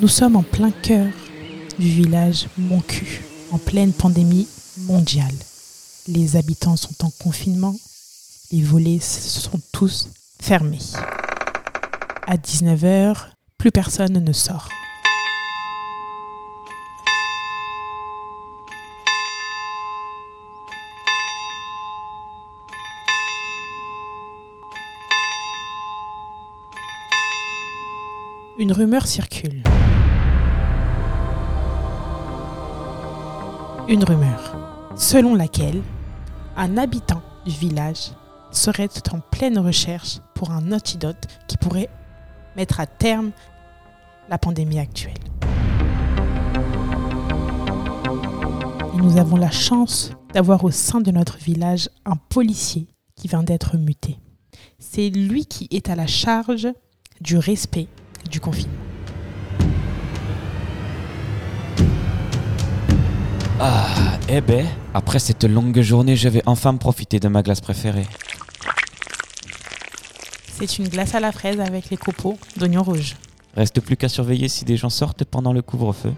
Nous sommes en plein cœur du village Moncu, en pleine pandémie mondiale. Les habitants sont en confinement, les volets sont tous fermés. À 19h, plus personne ne sort. Une rumeur circule. Une rumeur selon laquelle un habitant du village serait en pleine recherche pour un antidote qui pourrait mettre à terme la pandémie actuelle. Nous avons la chance d'avoir au sein de notre village un policier qui vient d'être muté. C'est lui qui est à la charge du respect du confinement. Ah, eh ben, après cette longue journée, je vais enfin profiter de ma glace préférée. C'est une glace à la fraise avec les copeaux d'oignons rouges. Reste plus qu'à surveiller si des gens sortent pendant le couvre-feu.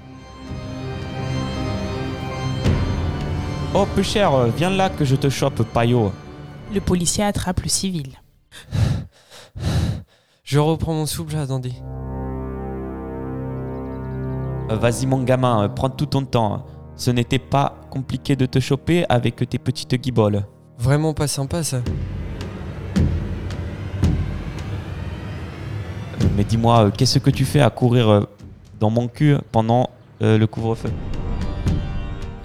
Oh, peu cher, viens là que je te chope, paillot. Le policier attrape le civil. Je reprends mon souffle, attendez. Euh, Vas-y, mon gamin, euh, prends tout ton temps. Ce n'était pas compliqué de te choper avec tes petites guiboles. Vraiment pas sympa ça. Euh, Mais dis-moi, qu'est-ce que tu fais à courir dans mon cul pendant euh, le couvre-feu?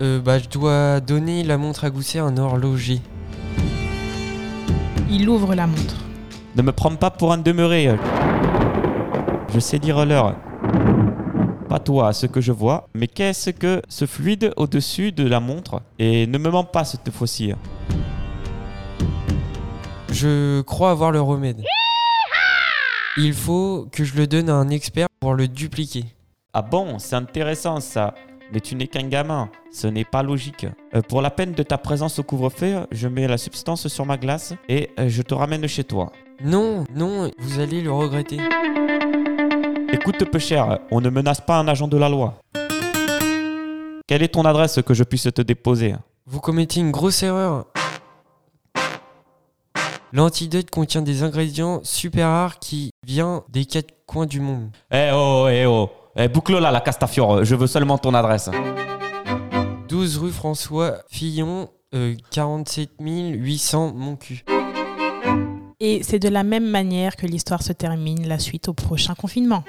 Euh, bah, je dois donner la montre à gousset à un horloger. Il ouvre la montre. Ne me prends pas pour un demeuré. Je sais dire l'heure. Pas toi, ce que je vois, mais qu'est-ce que ce fluide au-dessus de la montre Et ne me mens pas cette fois-ci. Je crois avoir le remède. Il faut que je le donne à un expert pour le dupliquer. Ah bon, c'est intéressant ça. Mais tu n'es qu'un gamin, ce n'est pas logique. Euh, pour la peine de ta présence au couvre-feu, je mets la substance sur ma glace et euh, je te ramène chez toi. Non, non, vous allez le regretter. Écoute, peu cher, on ne menace pas un agent de la loi. Quelle est ton adresse que je puisse te déposer? Vous commettez une grosse erreur. L'antidote contient des ingrédients super rares qui viennent des quatre coins du monde. Eh oh, eh oh, eh boucle là la Castafiore, je veux seulement ton adresse. 12 rue François Fillon, euh, 47 800 mon cul. Et c'est de la même manière que l'histoire se termine la suite au prochain confinement.